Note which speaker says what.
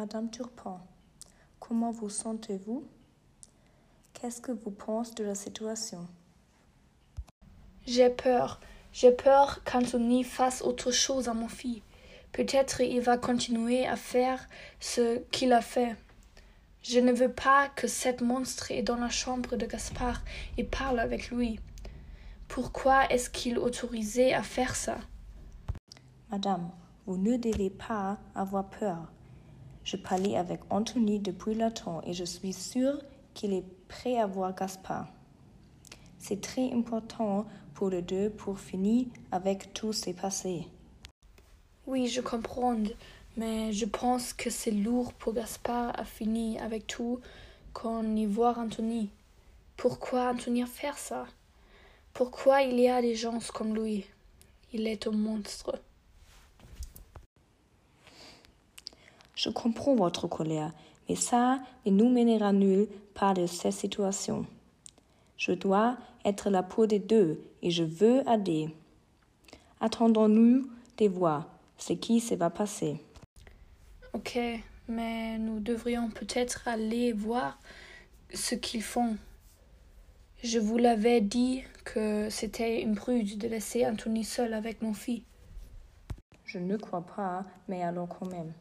Speaker 1: Madame Turpin, comment vous sentez-vous? Qu'est-ce que vous pensez de la situation?
Speaker 2: J'ai peur. J'ai peur qu'Anthony fasse autre chose à mon fils. Peut-être il va continuer à faire ce qu'il a fait. Je ne veux pas que cet monstre est dans la chambre de Gaspard et parle avec lui. Pourquoi est-ce qu'il autorisé à faire ça?
Speaker 1: Madame, vous ne devez pas avoir peur. Je parlais avec Anthony depuis longtemps et je suis sûre qu'il est prêt à voir Gaspard. C'est très important pour les deux pour finir avec tout ce passé.
Speaker 2: Oui, je comprends, mais je pense que c'est lourd pour Gaspard à finir avec tout quand y voit Anthony. Pourquoi Anthony fait ça? Pourquoi il y a des gens comme lui? Il est un monstre.
Speaker 1: Je comprends votre colère, mais ça ne nous mènera nulle part de cette situation. Je dois être la peau des deux et je veux aider. Attendons-nous de voir ce qui se va passer.
Speaker 2: Ok, mais nous devrions peut-être aller voir ce qu'ils font. Je vous l'avais dit que c'était une prude de laisser Anthony seul avec mon fils.
Speaker 1: Je ne crois pas, mais allons quand même.